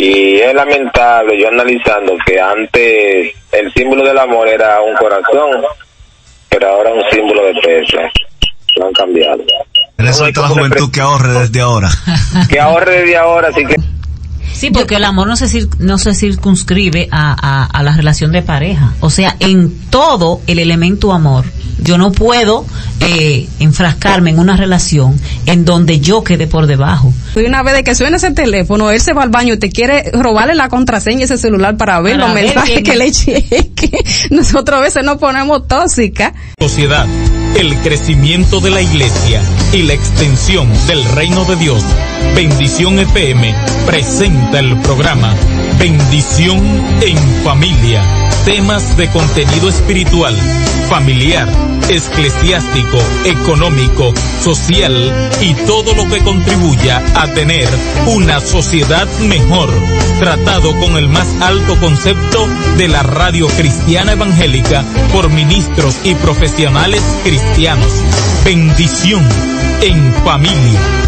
Y es lamentable yo analizando que antes el símbolo del amor era un corazón, pero ahora un símbolo de peso. Lo han cambiado. Le a la juventud que ahorre desde ahora. Que ahorre desde ahora, así que Sí, porque el amor no se, cir- no se circunscribe a, a, a la relación de pareja. O sea, en todo el elemento amor, yo no puedo eh, enfrascarme en una relación en donde yo quede por debajo. Y una vez de que suena ese teléfono, él se va al baño y te quiere robarle la contraseña a ese celular para ver Para los ver mensajes que es. le cheque. Nosotros a veces nos ponemos tóxicas. sociedad, el crecimiento de la iglesia y la extensión del reino de Dios. Bendición FM presenta el programa Bendición en Familia. Temas de contenido espiritual, familiar, eclesiástico, económico, social y todo lo que contribuya a tener una sociedad mejor. Tratado con el más alto concepto de la radio cristiana evangélica por ministros y profesionales cristianos. Bendición en familia.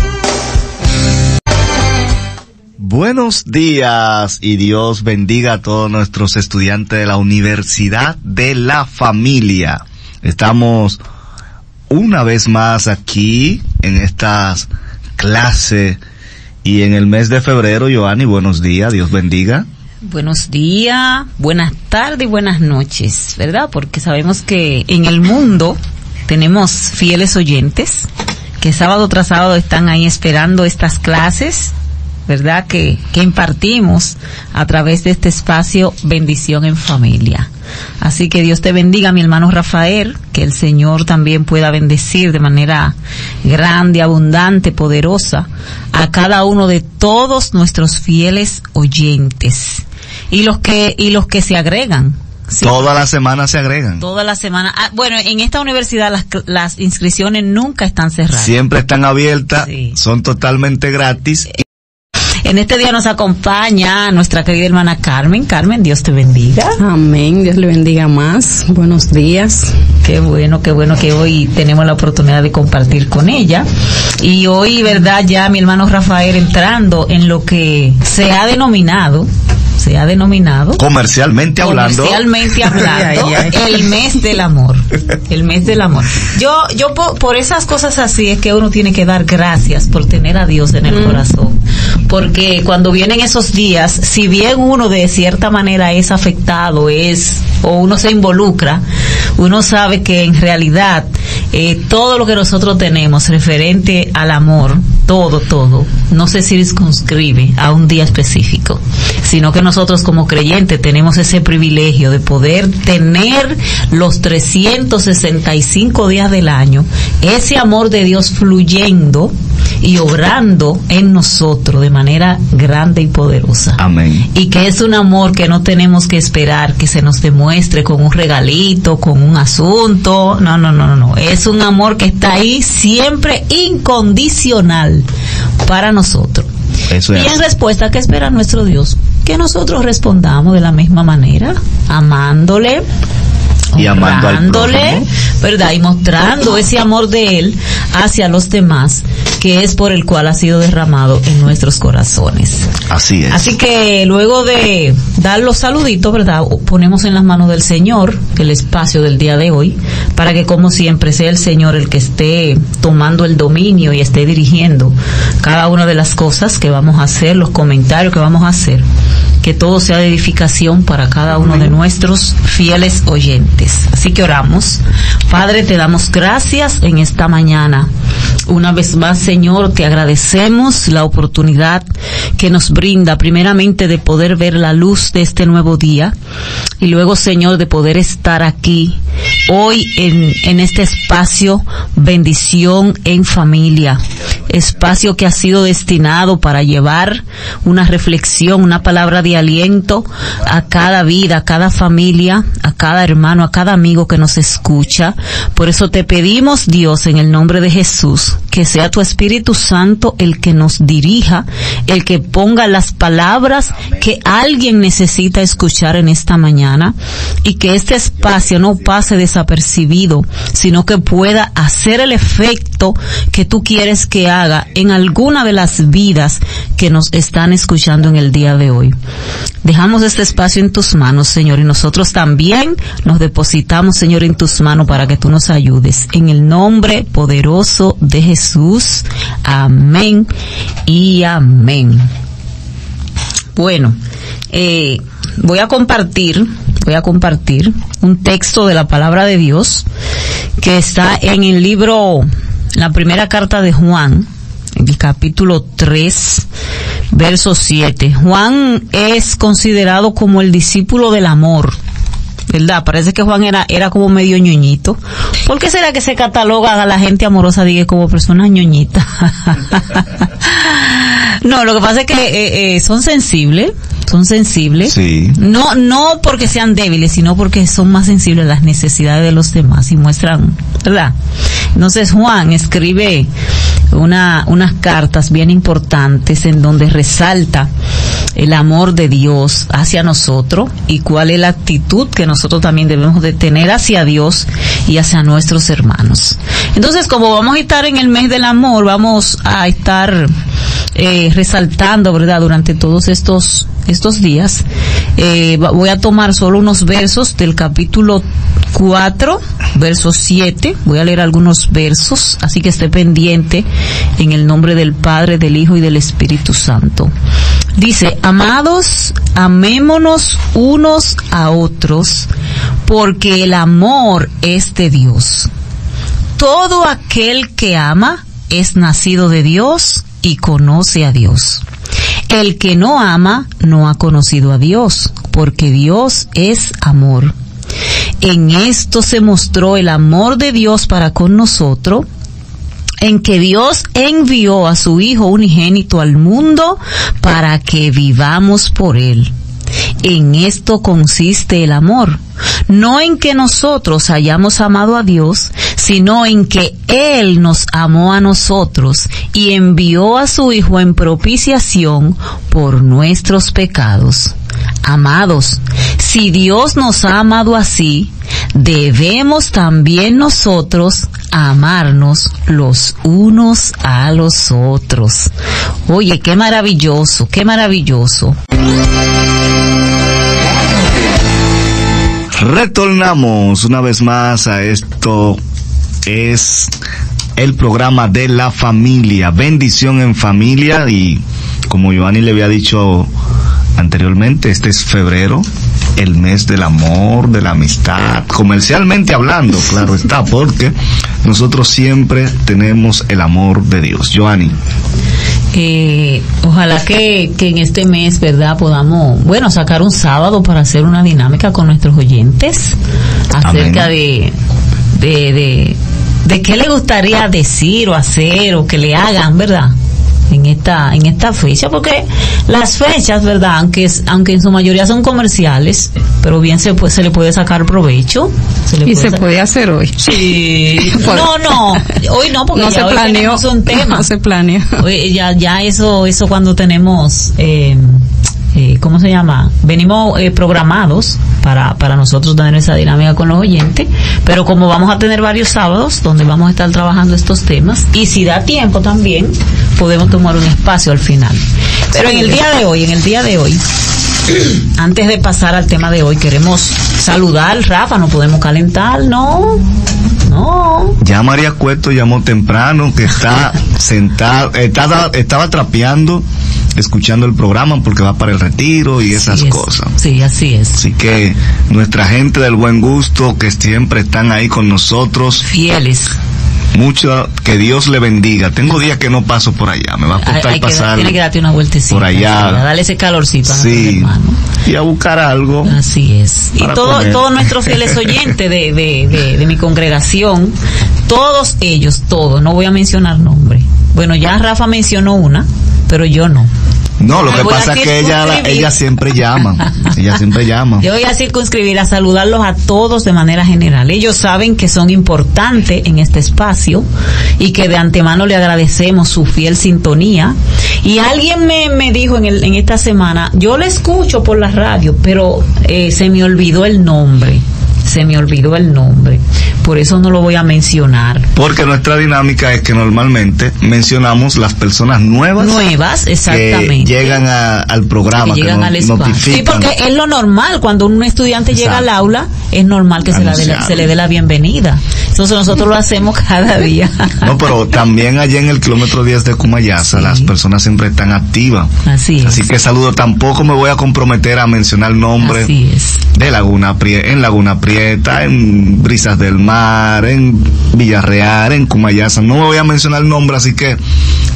Buenos días y Dios bendiga a todos nuestros estudiantes de la Universidad de la Familia. Estamos una vez más aquí en estas clases y en el mes de febrero, Joanny, buenos días, Dios bendiga. Buenos días, buenas tardes y buenas noches, ¿verdad? Porque sabemos que en el mundo tenemos fieles oyentes que sábado tras sábado están ahí esperando estas clases, ¿verdad? Que, que impartimos a través de este espacio Bendición en Familia. Así que Dios te bendiga, mi hermano Rafael, que el Señor también pueda bendecir de manera grande, abundante, poderosa a cada uno de todos nuestros fieles oyentes y los que y los que se agregan. Sí, Toda la semana se agregan. toda la semana. Ah, bueno, en esta universidad las, las inscripciones nunca están cerradas. Siempre están abiertas, Sí. son totalmente gratis. En este día nos acompaña nuestra querida hermana Carmen. Carmen, Dios te bendiga. Amén. Dios le bendiga más. Buenos días. Qué bueno, qué bueno que hoy tenemos la oportunidad de compartir con ella. Y hoy, ¿verdad? Ya mi hermano Rafael entrando en lo que se ha denominado, se ha denominado Comercialmente hablando. Comercialmente hablando, Ay, ay, el mes del amor. El mes del amor. Yo, yo po- por, esas cosas así es que uno tiene que dar gracias por tener a Dios en el corazón. Porque cuando vienen esos días, si bien uno de cierta manera es afectado, es, o uno se involucra, uno sabe que en realidad eh, todo lo que nosotros tenemos referente al amor, todo, todo, no se circunscribe a un día específico, sino que nosotros como creyentes tenemos ese privilegio de poder tener los 365 días del año, ese amor de Dios fluyendo y obrando en nosotros de manera grande y poderosa Amén. y que es un amor que no tenemos que esperar que se nos demuestre con un regalito, con un asunto. No, no, no, no, no. Es un amor que está ahí siempre incondicional para nosotros. Eso Y es. en respuesta, ¿qué espera nuestro Dios? Que nosotros respondamos de la misma manera, amándole, Y prójimo. ¿verdad? Y mostrando ese amor de Él hacia los demás, que es por el cual ha sido derramado en nuestros corazones. Así es. Así que luego de dar los saluditos, ¿verdad? Ponemos en las manos del Señor el espacio del día de hoy, para que como siempre sea el Señor el que esté tomando el dominio y esté dirigiendo cada una de las cosas que vamos a hacer, los comentarios que vamos a hacer. Que todo sea de edificación para cada uno de nuestros fieles oyentes. Así que oramos. Padre, te damos gracias en esta mañana. Una vez más, Señor, te agradecemos la oportunidad que nos brinda primeramente de poder ver la luz de este nuevo día y luego, Señor, de poder estar aquí hoy en, en este espacio bendición en familia, espacio que ha sido destinado para llevar una reflexión, una palabra de aliento a cada vida, a cada familia, a cada hermano, a cada amigo que nos escucha. Por eso te pedimos, Dios, en el nombre de Jesús, que sea tu Espíritu Santo el que nos dirija, el que ponga las palabras que alguien necesita escuchar en esta mañana y que este espacio no pase desapercibido, sino que pueda hacer el efecto que tú quieres que haga en alguna de las vidas que nos están escuchando en el día de hoy. Dejamos este espacio en tus manos, Señor, y nosotros también nos depositamos, Señor, en tus manos para que tú nos ayudes. En el nombre poderoso de Jesús. Jesús. Amén y amén. Bueno, eh, voy a compartir, voy a compartir un texto de la palabra de Dios que está en el libro, la primera carta de Juan, en el capítulo 3, verso 7. Juan es considerado como el discípulo del amor ¿verdad? Parece que Juan era, era como medio ñoñito. ¿Por qué será que se cataloga a la gente amorosa, diga, como persona ñoñita? no, lo que pasa es que eh, eh, son sensibles, son sensibles. Sí. No, no porque sean débiles, sino porque son más sensibles a las necesidades de los demás y muestran, ¿verdad? Entonces Juan escribe una, unas cartas bien importantes en donde resalta el amor de Dios hacia nosotros y cuál es la actitud que nosotros también debemos de tener hacia Dios y hacia nuestros hermanos. Entonces, como vamos a estar en el mes del amor, vamos a estar eh, resaltando, ¿verdad? Durante todos estos estos días, eh, voy a tomar solo unos versos del capítulo 4, verso 7. Voy a leer algunos versos, así que esté pendiente en el nombre del Padre, del Hijo y del Espíritu Santo. Dice, amados, amémonos unos a otros, porque el amor es de Dios. Todo aquel que ama es nacido de Dios y conoce a Dios. El que no ama no ha conocido a Dios, porque Dios es amor. En esto se mostró el amor de Dios para con nosotros, en que Dios envió a su Hijo unigénito al mundo para que vivamos por Él. En esto consiste el amor, no en que nosotros hayamos amado a Dios, sino en que Él nos amó a nosotros y envió a su Hijo en propiciación por nuestros pecados. Amados, si Dios nos ha amado así, debemos también nosotros amarnos los unos a los otros. Oye, qué maravilloso, qué maravilloso. Retornamos una vez más a esto. Es el programa de la familia, bendición en familia y como Giovanni le había dicho anteriormente, este es febrero, el mes del amor, de la amistad, comercialmente hablando, claro está, porque nosotros siempre tenemos el amor de Dios. Giovanni. Eh, ojalá que, que en este mes, ¿verdad? Podamos, bueno, sacar un sábado para hacer una dinámica con nuestros oyentes acerca de, de, de, de qué le gustaría decir o hacer o que le hagan, ¿verdad? En esta en esta fecha porque las fechas verdad aunque es, aunque en su mayoría son comerciales pero bien se puede, se le puede sacar provecho. Se le y puede se puede hacer hoy. Sí. No no hoy no porque no ya se hoy planeó. un tema. no se planea hoy ya ya eso eso cuando tenemos eh, eh, ¿cómo se llama? Venimos eh, programados para, para nosotros tener esa dinámica con los oyentes, pero como vamos a tener varios sábados donde vamos a estar trabajando estos temas, y si da tiempo también, podemos tomar un espacio al final. Pero en el día de hoy, en el día de hoy, antes de pasar al tema de hoy, queremos saludar, Rafa, no podemos calentar, no, no. Ya María Cueto llamó temprano, que está sentada, estaba, estaba trapeando escuchando el programa porque va para el retiro y esas Sí es. cosas. Sí, así es. Así que nuestra gente del buen gusto que siempre están ahí con nosotros, Fieles. mucho que Dios le bendiga. Tengo días que no paso por allá, me va a Hay, costar hay que, pasar tiene que darte una vueltecita. por allá. sí, Dale ese calorcito a sí, y a buscar algo. Así es. Y todo, todos nuestros fieles oyentes de, de, de, de mi congregación, todos ellos, todos, no voy a mencionar nombre. Bueno, ya Rafa mencionó una, pero yo no. No, lo que pasa es que ella, ella siempre llama. Ella siempre llama. Yo voy a circunscribir a saludarlos a todos de manera general. Ellos saben que son importantes en este espacio y que de antemano le agradecemos su fiel sintonía. Y alguien me, me dijo en, el, en esta semana, yo le escucho por la radio, pero eh, se me olvidó el nombre. Se me olvidó el nombre. Por eso no lo voy a mencionar. Porque nuestra dinámica es que normalmente mencionamos las personas nuevas Nuevas, que exactamente. llegan a- al programa, que que, llegan nos al notifican. Sí, porque es lo normal. Cuando un estudiante llega al aula, es normal que se, la la- se le dé la bienvenida. Entonces nosotros lo hacemos cada día. No, pero también allá en el kilómetro 10 de Cumayasa, las personas siempre están activas. Así es. Así que saludo, tampoco me voy a comprometer a mencionar nombres Así es. De Laguna Prieta, en Laguna Prieta, en Brisas del Mar, en Villarreal, en Cumayasa. No me voy a mencionar nombres, así que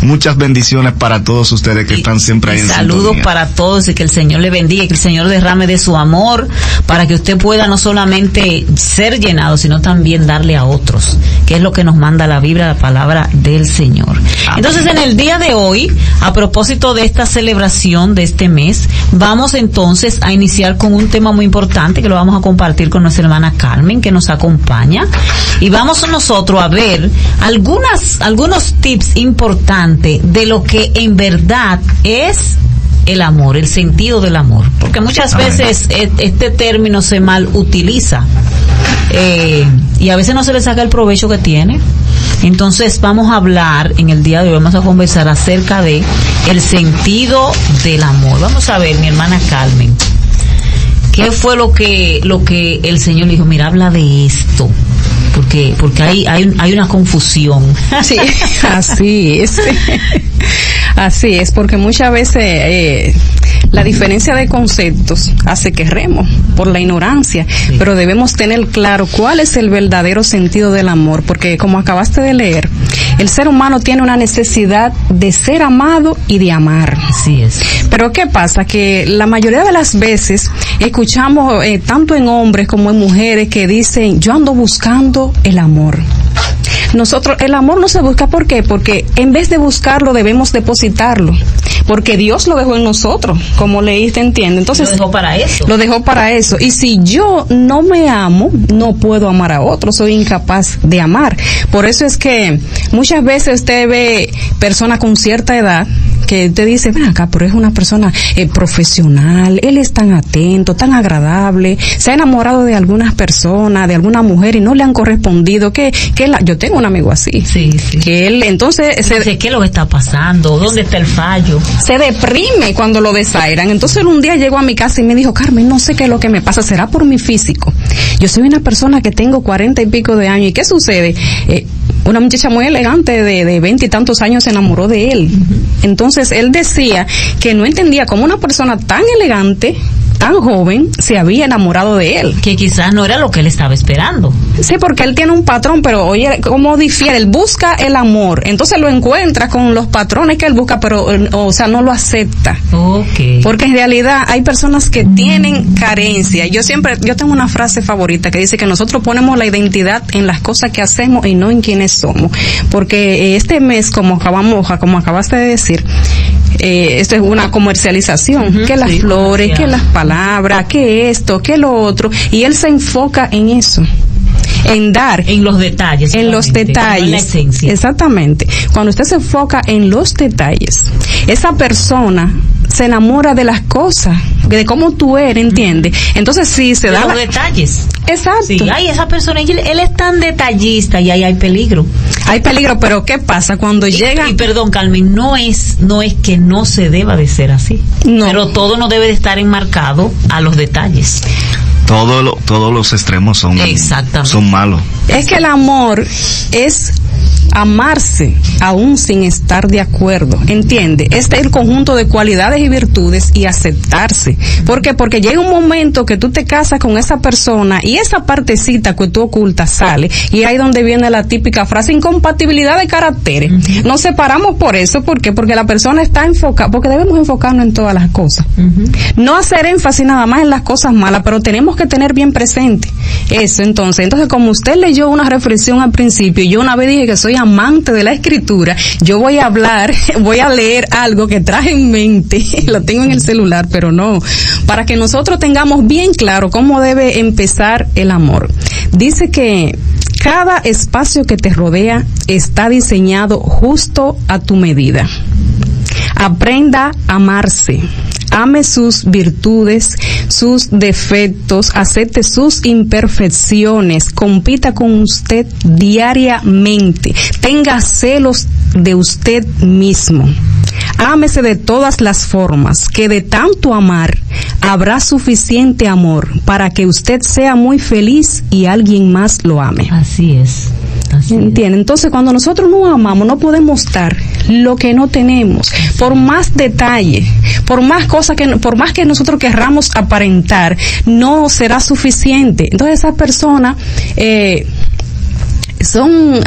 muchas bendiciones para todos ustedes que Y- están siempre ahí en saludos sintonía. para todos y que el Señor le bendiga y que el Señor derrame de su amor para que usted pueda no solamente ser llenado, sino también darle a otros, que es lo que nos manda la Biblia, la palabra del Señor. Entonces, en el día de hoy, a propósito de esta celebración de este mes, vamos entonces a iniciar con un tema muy importante que lo vamos a compartir con nuestra hermana Carmen, que nos acompaña. Y vamos nosotros a ver algunas, algunos tips importantes de lo que en verdad es el amor, el sentido del amor. Porque muchas veces este término se mal utiliza eh, y a veces no se le saca el provecho que tiene. Entonces vamos a hablar en el día de hoy, vamos a conversar acerca de el sentido del amor. Vamos a ver, mi hermana Carmen, ¿qué fue lo que lo que el Señor le dijo? Mira, habla de esto, porque porque hay hay, hay una confusión. Sí, así es. Así es, porque muchas veces eh, la diferencia de conceptos hace que remos por la ignorancia, pero debemos tener claro cuál es el verdadero sentido del amor, porque como acabaste de leer, el ser humano tiene una necesidad de ser amado y de amar. Así es. Pero ¿qué pasa? Que la mayoría de las veces escuchamos eh, tanto en hombres como en mujeres que dicen, yo ando buscando el amor. Nosotros, el amor no se busca, ¿por qué? Porque en vez de buscarlo debemos depositarlo. Porque Dios lo dejó en nosotros, como leíste, entiende. Entonces, Lo dejó para eso. lo dejó para eso. Y si yo no me amo, no puedo amar a otro, soy incapaz de amar. Por eso es que muchas veces usted ve personas con cierta edad que te dice, ven acá, pero es una persona eh, profesional, él es tan atento, tan agradable, se ha enamorado de algunas personas, de alguna mujer y no le han correspondido, que, que la, yo tengo un amigo así, Sí, sí. que él entonces se, ¿qué lo que está pasando? ¿Dónde está el fallo? se deprime cuando lo desairan. Entonces él un día llegó a mi casa y me dijo, Carmen, no sé qué es lo que me pasa, será por mi físico. Yo soy una persona que tengo cuarenta y pico de años. ¿Y qué sucede? Eh, una muchacha muy elegante de de veinte y tantos años se enamoró de él. Entonces él decía que no entendía cómo una persona tan elegante, tan joven, se había enamorado de él. Que quizás no era lo que él estaba esperando. Sí, porque él tiene un patrón, pero oye, ¿cómo difiere? Él busca el amor, entonces lo encuentra con los patrones que él busca, pero, o sea, no lo acepta. Ok. Porque en realidad hay personas que tienen carencia. Yo siempre, yo tengo una frase favorita que dice que nosotros ponemos la identidad en las cosas que hacemos y no en quienes somos. Porque este mes, como acabamos, como acabaste de decir, eh, esto es una comercialización, que las sí, flores, que las palabras, que esto, que lo otro, y él se enfoca en eso, en dar, en los detalles. en los no En la detalles. esencia. Exactamente. Cuando usted se enfoca en los detalles, esa persona se enamora de las cosas, de cómo tú eres, ¿entiendes? Entonces sí se De da los la- detalles. Exacto. Sí, ay, esa persona, él, él es tan detallista y ahí hay peligro. Hay peligro, pero ¿qué pasa cuando Y- llega? Y, perdón, Carmen, no es, no es que no se deba de ser así. No. Pero todo no debe de estar enmarcado a los detalles. Todo lo- todos los extremos son, son malos. Es que el amor es amarse aún sin estar de acuerdo, ¿entiende? Este es el conjunto de cualidades y virtudes y aceptarse. ¿Por qué? Porque llega un momento que tú te casas con esa persona y esa partecita que tú ocultas sale y ahí donde viene la típica frase incompatibilidad de caracteres. Nos separamos por eso, ¿por qué? Porque la persona está enfocada, porque debemos enfocarnos en todas las cosas. No hacer énfasis nada más en las cosas malas, pero tenemos que tener bien presente eso. Entonces, entonces como usted leyó una reflexión al principio, yo una vez dije que soy amante de la escritura, yo voy a hablar, voy a leer algo que traje en mente, lo tengo en el celular, pero no, para que nosotros tengamos bien claro cómo debe empezar el amor. Dice que cada espacio que te rodea está diseñado justo a tu medida. Aprenda a amarse. Ame sus virtudes, sus defectos, acepte sus imperfecciones, compita con usted diariamente, tenga celos de usted mismo. Ámese de todas las formas, que de tanto amar habrá suficiente amor para que usted sea muy feliz y alguien más lo ame. Así es. ¿Entiende? Entonces, cuando nosotros nos amamos, no podemos dar lo que no tenemos. Por más detalle, por más cosas que, por más que nosotros querramos aparentar, no será suficiente. Entonces, esas personas eh, son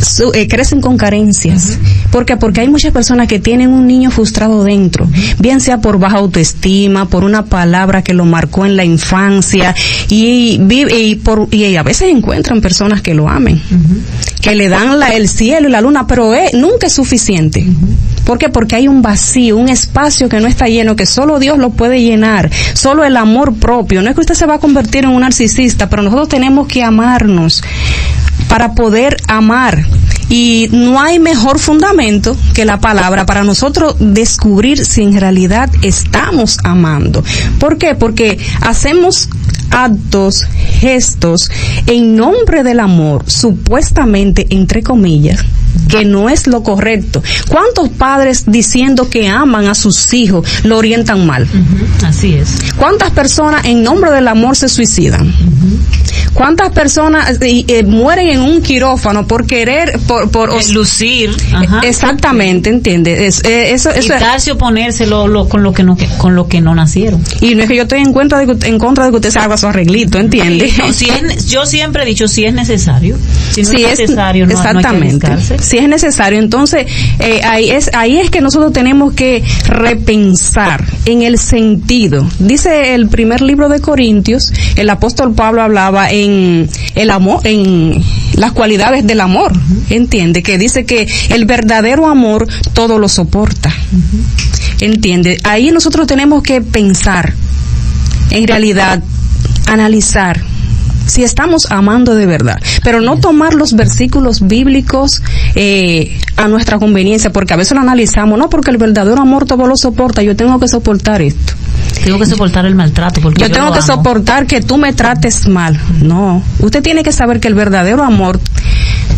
su- eh, crecen con carencias. ¿Por qué? Porque hay muchas personas que tienen un niño frustrado dentro, bien sea por baja autoestima, por una palabra que lo marcó en la infancia y, y, por, y a veces encuentran personas que lo amen, que le dan el cielo y la luna, pero eh, nunca es suficiente. ¿Por qué? Porque hay un vacío, un espacio que no está lleno, que solo Dios lo puede llenar, solo el amor propio. No es que usted se va a convertir en un narcisista, pero nosotros tenemos que amarnos para poder amar. Y no hay mejor fundamento que la palabra para nosotros descubrir si en realidad estamos amando. ¿Por qué? Porque hacemos actos, gestos en nombre del amor, supuestamente, entre comillas, que no es lo correcto. ¿Cuántos padres diciendo que aman a sus hijos lo orientan mal? Así es. ¿Cuántas personas en nombre del amor se suicidan? ¿Cuántas personas eh, eh, mueren en un quirófano por querer, por, por o- lucir. Ajá. exactamente, entiende? Es, eh, eso, eso es- lo, lo- con lo que no con lo que no nacieron. y no es que yo estoy en contra de que, usted- en contra de que usted se haga su arreglito, ¿entiende? No, si es- yo siempre he dicho si es necesario. Si no Si es necesario, no, no hay que exactamente. si es necesario, entonces eh, ahí es ahí es que nosotros tenemos que repensar en el sentido. Dice el primer libro de Corintios, el apóstol Pablo hablaba en el amor, en las cualidades del amor, entiende que dice que el verdadero amor todo lo soporta, entiende. Ahí nosotros tenemos que pensar, en realidad, analizar si estamos amando de verdad, pero no tomar los versículos bíblicos eh, a nuestra conveniencia, porque a veces lo analizamos, no, porque el verdadero amor todo lo soporta, yo tengo que soportar esto, Tengo que soportar el maltrato porque yo, yo, tengo que soportar que tú me trates mal, no, usted tiene que saber que el verdadero amor,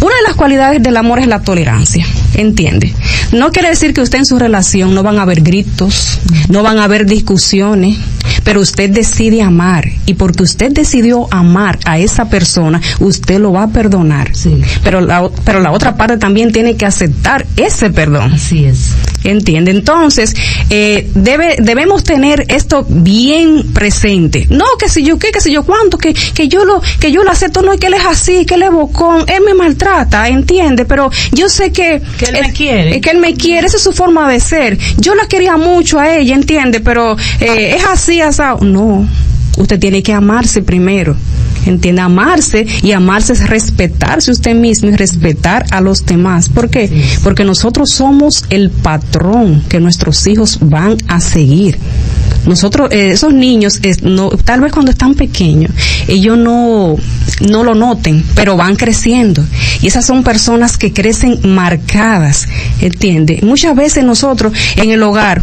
una de las cualidades del amor es la tolerancia, entiende. No quiere decir que usted en su relación no van a haber gritos, no van a haber discusiones, pero usted decide amar y porque usted decidió amar a esa persona, usted lo va a perdonar. Sí. Pero la, pero la otra parte también tiene que aceptar ese perdón. Así es. ¿Entiende? Entonces, eh, debe, debemos tener esto bien presente. No, que si yo qué, que si yo cuánto, que, que yo lo, que yo lo acepto, no es que él es así, que él es bocón, él me maltrata, entiende, pero yo sé que, Que él me quiere. es que él me quiere, esa es su forma de ser. Yo la quería mucho a ella, entiende, pero eh, es así, No, usted tiene que amarse primero. Entiende, amarse y amarse es respetarse usted mismo y respetar a los demás. ¿Por qué? Porque nosotros somos el patrón que nuestros hijos van a seguir. Nosotros, eh, esos niños, es- no, tal vez cuando están pequeños, ellos no, no lo noten, pero van creciendo. Y esas son personas que crecen marcadas, ¿entiende? Muchas veces nosotros en el hogar,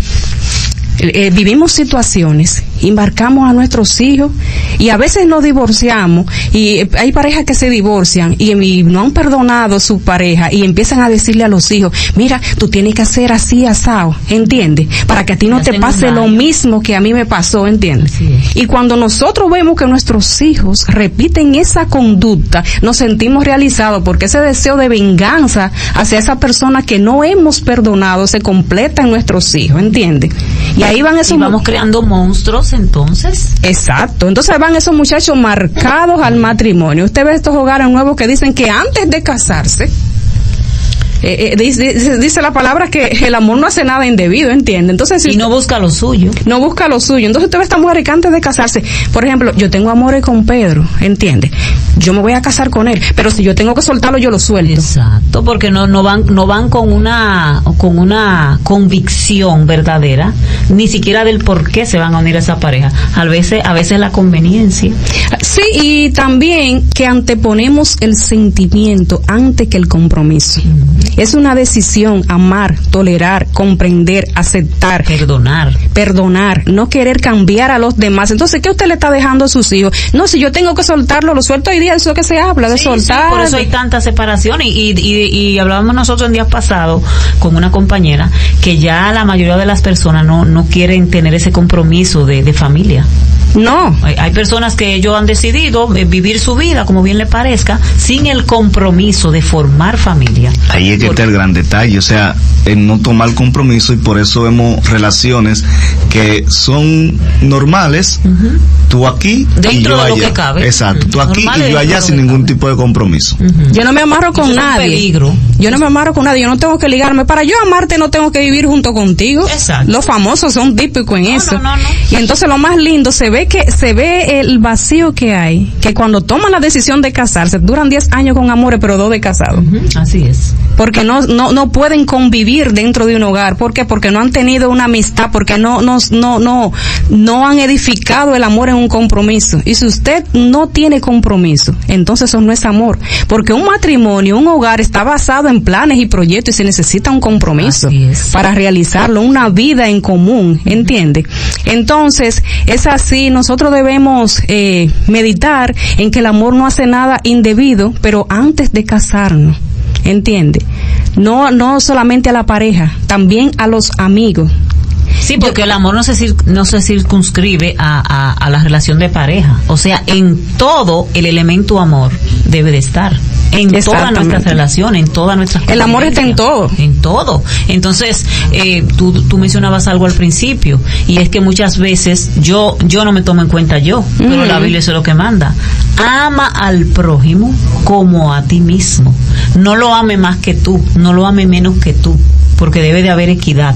eh, vivimos situaciones, embarcamos a nuestros hijos y a veces nos divorciamos y eh, hay parejas que se divorcian y, y no han perdonado su pareja y empiezan a decirle a los hijos, mira, tú tienes que hacer así asado, ¿entiendes? Para que a ti no te pase lo mismo que a mí me pasó, ¿entiendes? Y cuando nosotros vemos que nuestros hijos repiten esa conducta, nos sentimos realizados porque ese deseo de venganza hacia esa persona que no hemos perdonado se completa en nuestros hijos, ¿entiendes? Y ahí van esos Y vamos creando monstruos entonces. Exacto. Entonces van esos muchachos marcados al matrimonio. Usted ve estos hogares nuevos que dicen que antes de casarse eh, eh, dice, dice, la palabra que el amor no hace nada indebido, ¿entiende? Entonces, si y no busca lo suyo. No busca lo suyo. Entonces usted ve a esta mujer que antes de casarse, por ejemplo, yo tengo amores con Pedro, ¿entiende? Yo me voy a casar con él, pero si yo tengo que soltarlo, yo lo suelto. Exacto, porque no, no van, no van con una, con una convicción verdadera, ni siquiera del por qué se van a unir a esa pareja. A veces, a veces la conveniencia. Sí, y también que anteponemos el sentimiento antes que el compromiso. Es una decisión amar, tolerar, comprender, aceptar. Perdonar. Perdonar, no querer cambiar a los demás. Entonces, ¿qué usted le está dejando a sus hijos? No, si yo tengo que soltarlo, lo suelto hoy día, eso que se habla, de soltar. por eso hay tanta separación. Y, y, y, hablábamos nosotros en días pasados con una compañera que ya la mayoría de las personas no, no quieren tener ese compromiso de, de familia. No. Hay, personas que ellos han decidido eh, vivir su vida como bien le parezca sin el compromiso de formar familia. Ahí es que está el gran detalle, o sea, en no tomar compromiso y por eso vemos relaciones que son normales, tú aquí Dentro y yo de allá. lo que cabe. Exacto, tú aquí y yo allá sin ningún tipo de compromiso. Yo no me amarro con nadie. Peligro. Yo no me amarro con nadie, yo no tengo que ligarme. Para yo amarte no tengo que vivir junto contigo. Exacto. Los famosos son típicos en eso. y entonces lo más lindo se ve que se ve el vacío que hay, que cuando toman la decisión de casarse, duran 10 años con amores, pero dos de casados. Así es. Porque no, no, no pueden convivir dentro de un hogar. ¿Por qué? Porque no han tenido una amistad, porque no, no, no, no, no han edificado el amor en un compromiso. Y si usted no tiene compromiso, entonces eso no es amor. Porque un matrimonio, un hogar está basado en planes y proyectos y se necesita un compromiso para realizarlo, una vida en común, ¿entiende? Entonces, es así, nosotros debemos eh, meditar en que el amor no hace nada indebido, pero antes de casarnos, ¿entiende? No, no solamente a la pareja, también a los amigos. Sí, porque el amor no se, no se circunscribe a, a, la relación de pareja. O sea, en todo el elemento amor debe de estar. En todas nuestras relaciones, en todas nuestras El amor está en todo. En todo. Entonces, eh, tú, tú mencionabas algo al principio, y es que muchas veces yo, yo no me tomo en cuenta yo, pero la Biblia es lo que manda. Ama al prójimo como a ti mismo. No lo ame más que tú, no lo ame menos que tú, porque debe de haber equidad.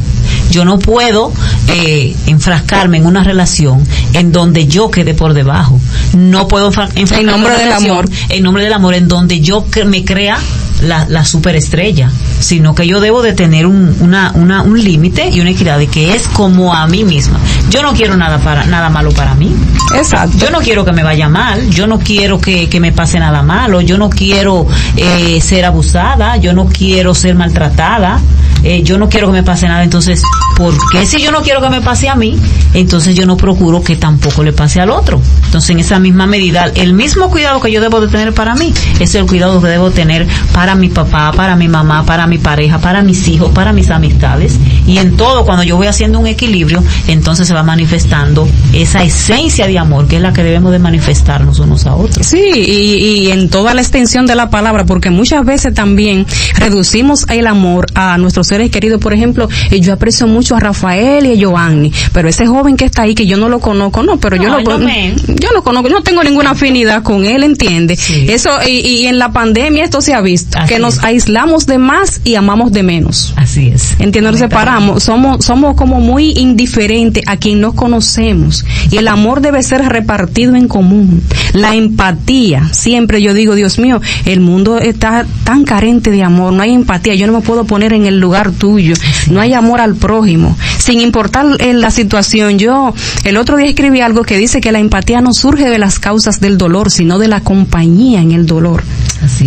Yo no puedo eh, enfrascarme en una relación en donde yo quede por debajo. No puedo enfrascarme en nombre del amor. En nombre del amor, en donde yo me crea la, la superestrella, sino que yo debo de tener un, una, una, un límite y una equidad de que es como a mí misma. Yo no quiero nada para nada malo para mí. Exacto. Yo no quiero que me vaya mal, yo no quiero que, que me pase nada malo, yo no quiero eh, ser abusada, yo no quiero ser maltratada. Eh, yo no quiero que me pase nada, entonces, ¿por qué si yo no quiero que me pase a mí? Entonces yo no procuro que tampoco le pase al otro. Entonces, en esa misma medida, el mismo cuidado que yo debo de tener para mí, es el cuidado que debo tener para mi papá, para mi mamá, para mi pareja, para mis hijos, para mis amistades. Y en todo, cuando yo voy haciendo un equilibrio, entonces se va manifestando esa esencia de amor, que es la que debemos de manifestarnos unos a otros. Sí, y, y en toda la extensión de la palabra, porque muchas veces también reducimos el amor a nuestros seres queridos. Por ejemplo, yo aprecio mucho a Rafael y a Giovanni, pero ese joven que está ahí, que yo no lo conozco, no, pero yo, lo, yo lo conozco, yo no tengo ninguna afinidad con él, ¿entiende? Eso, y, en la pandemia esto se ha visto, que nos aislamos de más y amamos de menos. Así es. Entiendo, nos separamos, somos, somos como muy indiferentes a quien no conocemos, y el amor debe ser repartido en común. La empatía, siempre yo digo, Dios mío, el mundo está tan carente de amor, no hay empatía, yo no me puedo poner en el lugar tuyo, no hay amor al prójimo, sin importar la situación. Yo el otro día escribí algo que dice que la empatía no surge de las causas del dolor, sino de la compañía en el dolor.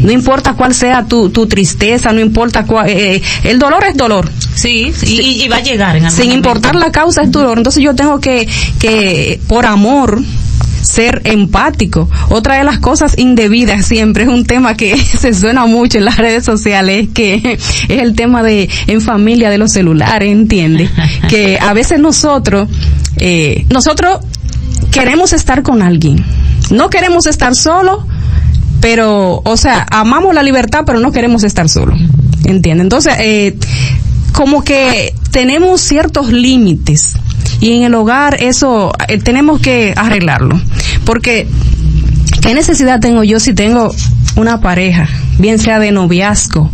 No importa cuál sea tu, tu tristeza, no importa cuál, eh, eh, el dolor es dolor. Sí, y, va a llegar. En sin importar la causa es dolor. Entonces yo tengo que, que por amor, ser empático. Otra de las cosas indebidas siempre es un tema que se suena mucho en las redes sociales, que es el tema de en familia de los celulares, ¿entiende? Que a veces nosotros, eh, nosotros queremos estar con alguien, no queremos estar solos, pero, o sea, amamos la libertad, pero no queremos estar solos, ¿entiende? Entonces, eh, como que tenemos ciertos límites y en el hogar eso eh, tenemos que arreglarlo. Porque, ¿qué necesidad tengo yo si tengo una pareja, bien sea de noviazgo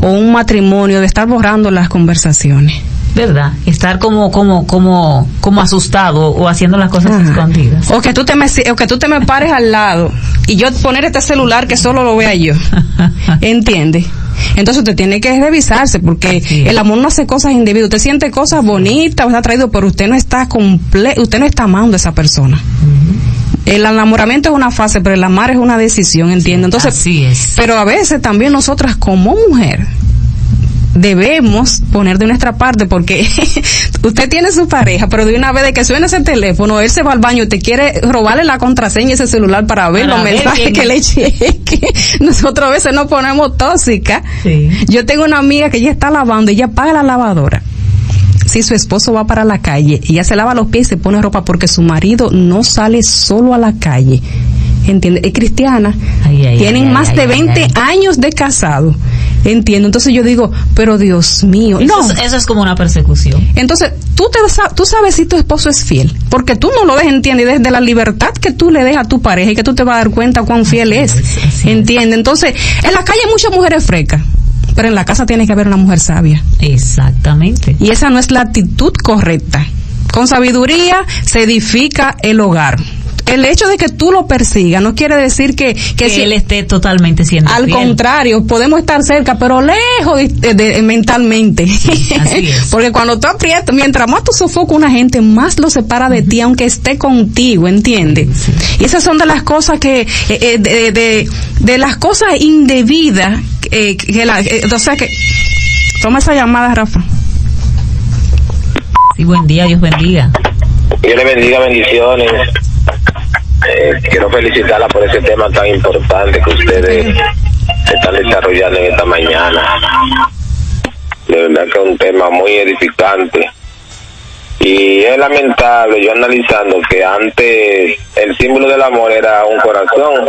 o un matrimonio, de estar borrando las conversaciones. ¿Verdad? Estar como, como, como, como asustado o haciendo las cosas Ajá. escondidas. O que tú te me, o que tú te me pares al lado y yo poner este celular que solo lo vea yo. ¿Entiende? Entonces usted tiene que revisarse porque el amor no hace cosas indebidas. Usted siente cosas bonitas, está atraído, pero usted no está comple usted no está amando a esa persona. El enamoramiento es una fase, pero el amar es una decisión, ¿entiende? Entonces, Así es. pero a veces también nosotras como mujer debemos poner de nuestra parte porque usted tiene su pareja, pero de una vez de que suena ese teléfono, él se va al baño y te quiere robarle la contraseña a ese celular para ver Para los ver mensajes que le cheque. Nosotros a veces nos ponemos tóxicas. Sí. Yo tengo una amiga que ella está lavando y ella apaga la lavadora. Si su esposo va para la calle, ella se lava los pies y se pone ropa porque su marido no sale solo a la calle. ¿Entiende? Es cristiana. Ay, ay, Tienen ay, más de ay, 20 ay. años de casado. Entiendo. Entonces yo digo, pero Dios mío. Eso, no. es, eso es como una persecución. Entonces, tú, te, tú sabes si tu esposo es fiel, porque tú no lo dejas, entiende, desde la libertad que tú le dejas a tu pareja y que tú te vas a dar cuenta cuán fiel es, es, así es. entiende. Entonces, en la calle hay muchas mujeres frecas, pero en la casa tiene que haber una mujer sabia. Exactamente. Y esa no es la actitud correcta. Con sabiduría se edifica el hogar. El hecho de que tú lo persigas no quiere decir que, que, Que si- él esté totalmente siendo al fiel. contrario, podemos estar cerca, pero lejos de, de- mentalmente. así es. Porque cuando tú aprietas, mientras más tú sofocas a una gente, más lo separa de ti, aunque esté contigo, ¿entiendes? Y esas son de las cosas que, eh, eh, de, de, de las cosas indebidas, eh, que la, eh, o sea que, toma esa llamada, Rafa. Sí, buen día, Dios bendiga. Dios le bendiga, bendiciones. Eh, quiero felicitarla por ese tema tan importante que ustedes están desarrollando en esta mañana. De verdad que es un tema muy edificante. Y es lamentable, yo analizando que antes el símbolo del amor era un corazón,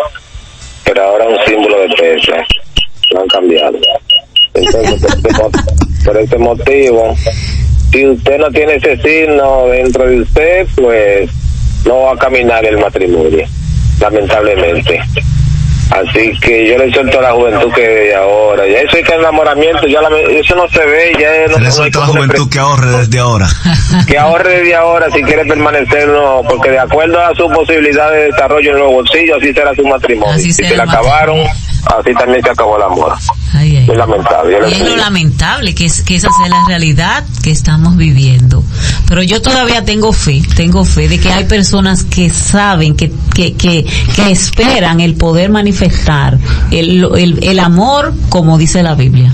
pero ahora un símbolo de peso. Lo han cambiado. Entonces, por este, por este motivo, si usted no tiene ese signo dentro de usted, pues no va a caminar el matrimonio, lamentablemente. Así que yo le suelto a la juventud que de ahora, ya eso es que el enamoramiento, ya la- eso no se ve, ya no, Se le no hay suelta a la juventud que ahorre desde ahora. que ahorre desde ahora si quiere permanecer, no, porque de acuerdo a su posibilidad de desarrollo en los bolsillos, así será su matrimonio. Así si se le acabaron, así también se acabó el amor. Ay, ay. Es lamentable. le Y es lo lamentable que, es, que esa sea la realidad que estamos viviendo. Pero yo todavía tengo fe, tengo fe de que hay personas que saben, que, que, que, que esperan el poder manifestar el, el, el amor como dice la Biblia.